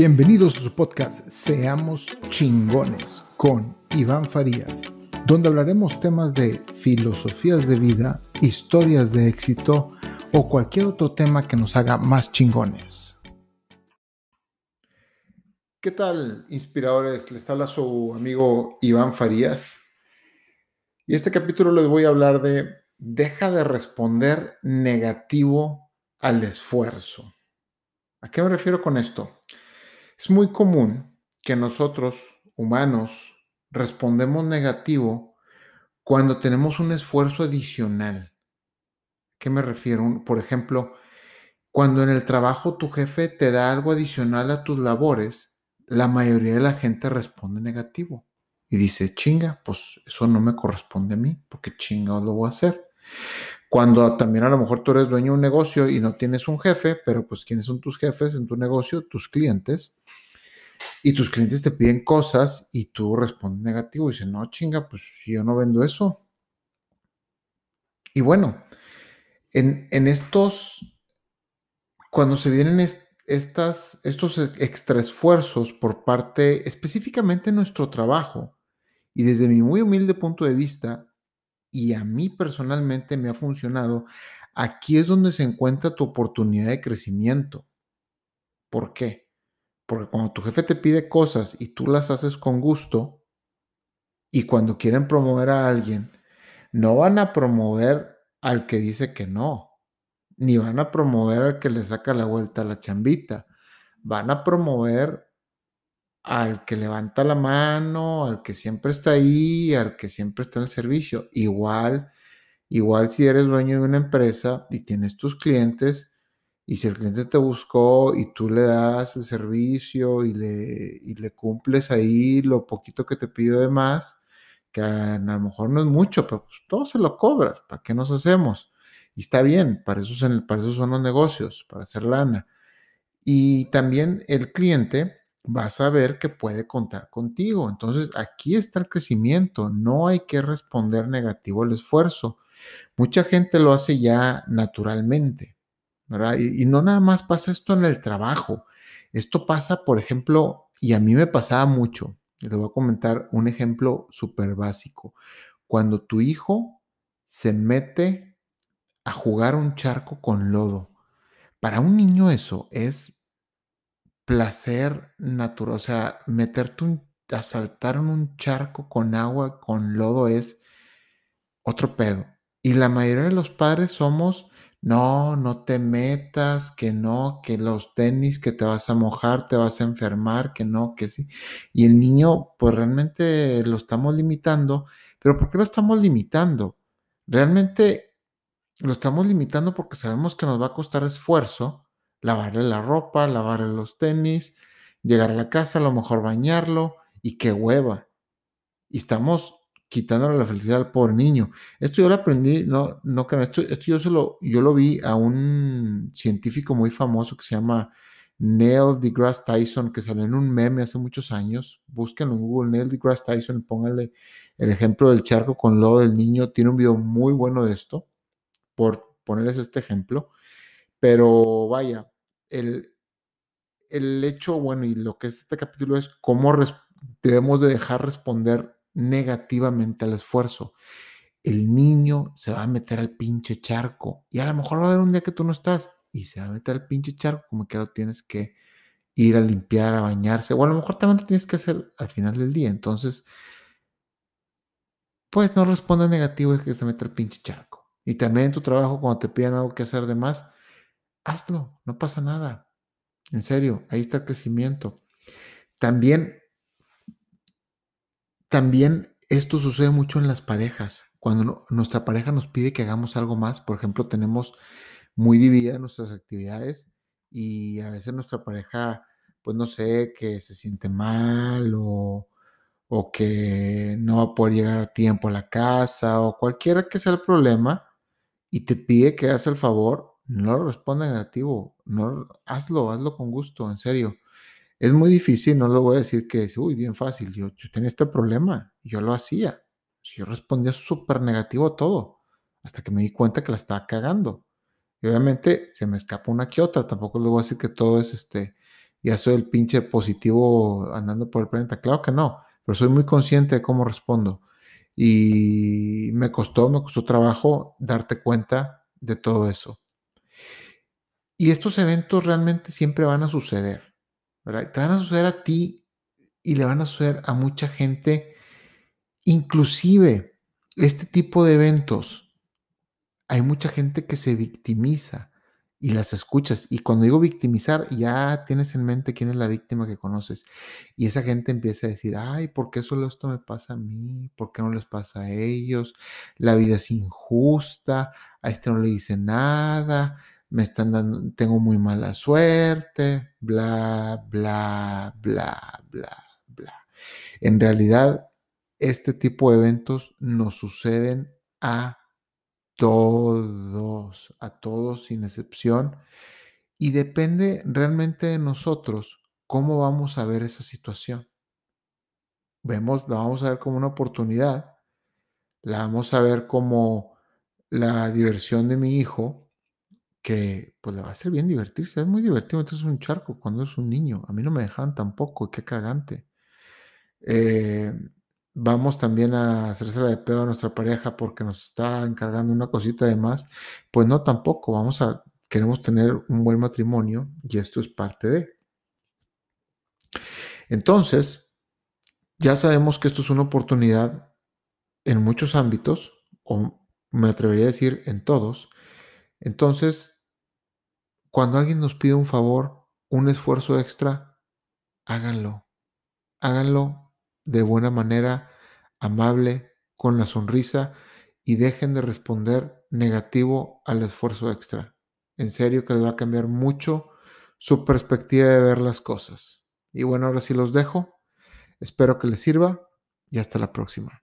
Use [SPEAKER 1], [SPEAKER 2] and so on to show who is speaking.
[SPEAKER 1] Bienvenidos a su podcast Seamos chingones con Iván Farías, donde hablaremos temas de filosofías de vida, historias de éxito o cualquier otro tema que nos haga más chingones. ¿Qué tal, inspiradores? Les habla su amigo Iván Farías. Y este capítulo les voy a hablar de deja de responder negativo al esfuerzo. ¿A qué me refiero con esto? Es muy común que nosotros, humanos, respondemos negativo cuando tenemos un esfuerzo adicional. ¿A qué me refiero? Por ejemplo, cuando en el trabajo tu jefe te da algo adicional a tus labores, la mayoría de la gente responde negativo y dice, chinga, pues eso no me corresponde a mí, porque chinga lo voy a hacer. Cuando también a lo mejor tú eres dueño de un negocio y no tienes un jefe, pero pues ¿quiénes son tus jefes en tu negocio? Tus clientes. Y tus clientes te piden cosas y tú respondes negativo y dices, no, chinga, pues yo no vendo eso. Y bueno, en, estos, cuando se vienen estas, estos extra esfuerzos por parte específicamente de nuestro trabajo, y desde mi muy humilde punto de vista, y a mí personalmente me ha funcionado, aquí es donde se encuentra tu oportunidad de crecimiento. ¿Por qué? Porque cuando tu jefe te pide cosas y tú las haces con gusto, y cuando quieren promover a alguien, no van a promover al que dice que no, ni van a promover al que le saca la vuelta a la chambita, van a promover al que levanta la mano, al que siempre está ahí, al que siempre está en el servicio. Igual, igual si eres dueño de una empresa y tienes tus clientes y si el cliente te buscó y tú le das el servicio y le, le cumples ahí lo poquito que te pido de más, que a, lo mejor no es mucho, pero pues todo se lo cobras, ¿para qué nos hacemos? Y está bien, para eso, para eso son los negocios, para hacer lana. Y también el cliente vas a ver que puede contar contigo. Entonces, aquí está el crecimiento. No hay que responder negativo al esfuerzo. Mucha gente lo hace ya naturalmente, ¿verdad? Y, no nada más pasa esto en el trabajo. Esto pasa, por ejemplo, y a mí me pasaba mucho. Le voy a comentar un ejemplo súper básico. Cuando tu hijo se mete a jugar un charco con lodo. Para un niño eso es placer natural, o sea, meterte un, a saltar en un charco con agua, con lodo es otro pedo. Y la mayoría de los padres somos, no, no te metas, que no, que los tenis, que te vas a mojar, te vas a enfermar, que no, que sí. Y el niño, pues realmente lo estamos limitando, pero ¿por qué lo estamos limitando? Realmente lo estamos limitando porque sabemos que nos va a costar esfuerzo lavarle la ropa, lavarle los tenis, llegar a la casa, a lo mejor bañarlo y qué hueva. Y estamos quitándole la felicidad al pobre niño. Esto yo lo aprendí, no, no esto, esto yo, solo, yo lo vi a un científico muy famoso que se llama Neil deGrasse Tyson, que salió en un meme hace muchos años. Búsquenlo en Google, Neil deGrasse Tyson, pónganle el ejemplo del charco con lodo del niño. Tiene un video muy bueno de esto, por ponerles este ejemplo. Pero vaya, el, el hecho, bueno, y lo que es este capítulo es cómo debemos de dejar responder negativamente al esfuerzo. El niño se va a meter al pinche charco y a lo mejor va a haber un día que tú no estás y se va a meter al pinche charco como que lo tienes que ir a limpiar, a bañarse, o a lo mejor también lo tienes que hacer al final del día. Entonces, pues no responda negativo de que se meta al pinche charco. Y también en tu trabajo, cuando te piden algo que hacer de más, hazlo, no pasa nada. En serio, ahí está el crecimiento. También, también esto sucede mucho en las parejas. Cuando nuestra pareja nos pide que hagamos algo más, por ejemplo, tenemos muy divididas nuestras actividades y a veces nuestra pareja, pues no sé, que se siente mal o, o que no va a poder llegar a tiempo a la casa o cualquiera que sea el problema y te pide que hagas el favor, no responda negativo, no, hazlo, hazlo con gusto, en serio. Es muy difícil, no lo voy a decir que es, uy, bien fácil, yo, tenía este problema, yo lo hacía. Yo respondía súper negativo a todo, hasta que me di cuenta que la estaba cagando. Y obviamente se me escapa una que otra, tampoco le voy a decir que todo es este, ya soy el pinche positivo andando por el planeta. Claro que no, pero soy muy consciente de cómo respondo. Y me costó, me costó trabajo darte cuenta de todo eso. Y estos eventos realmente siempre van a suceder. Te van a suceder a ti y le van a suceder a mucha gente. Inclusive, este tipo de eventos, hay mucha gente que se victimiza y las escuchas. Y cuando digo victimizar, ya tienes en mente quién es la víctima que conoces. Y esa gente empieza a decir, ay, ¿por qué solo esto me pasa a mí? ¿Por qué no les pasa a ellos? La vida es injusta, a este no le dice nada, me están dando, tengo muy mala suerte, bla, bla, bla, bla, bla. En realidad, este tipo de eventos nos suceden a todos, a todos sin excepción. Y depende realmente de nosotros cómo vamos a ver esa situación. Vemos, la vamos a ver como una oportunidad, la vamos a ver como la diversión de mi hijo, que pues le va a ser bien divertirse. Es muy divertido entonces un charco cuando es un niño. A mí no me dejan tampoco, qué cagante. Eh, vamos también a hacerse de pedo a nuestra pareja porque nos está encargando una cosita de más, pues no tampoco, vamos a, queremos tener un buen matrimonio y esto es parte de. Entonces, ya sabemos que esto es una oportunidad en muchos ámbitos, o me atrevería a decir en todos. Entonces, cuando alguien nos pide un favor, un esfuerzo extra, háganlo. Háganlo de buena manera, amable, con la sonrisa y dejen de responder negativo al esfuerzo extra. En serio que les va a cambiar mucho su perspectiva de ver las cosas. Y bueno, ahora sí los dejo. Espero que les sirva y hasta la próxima.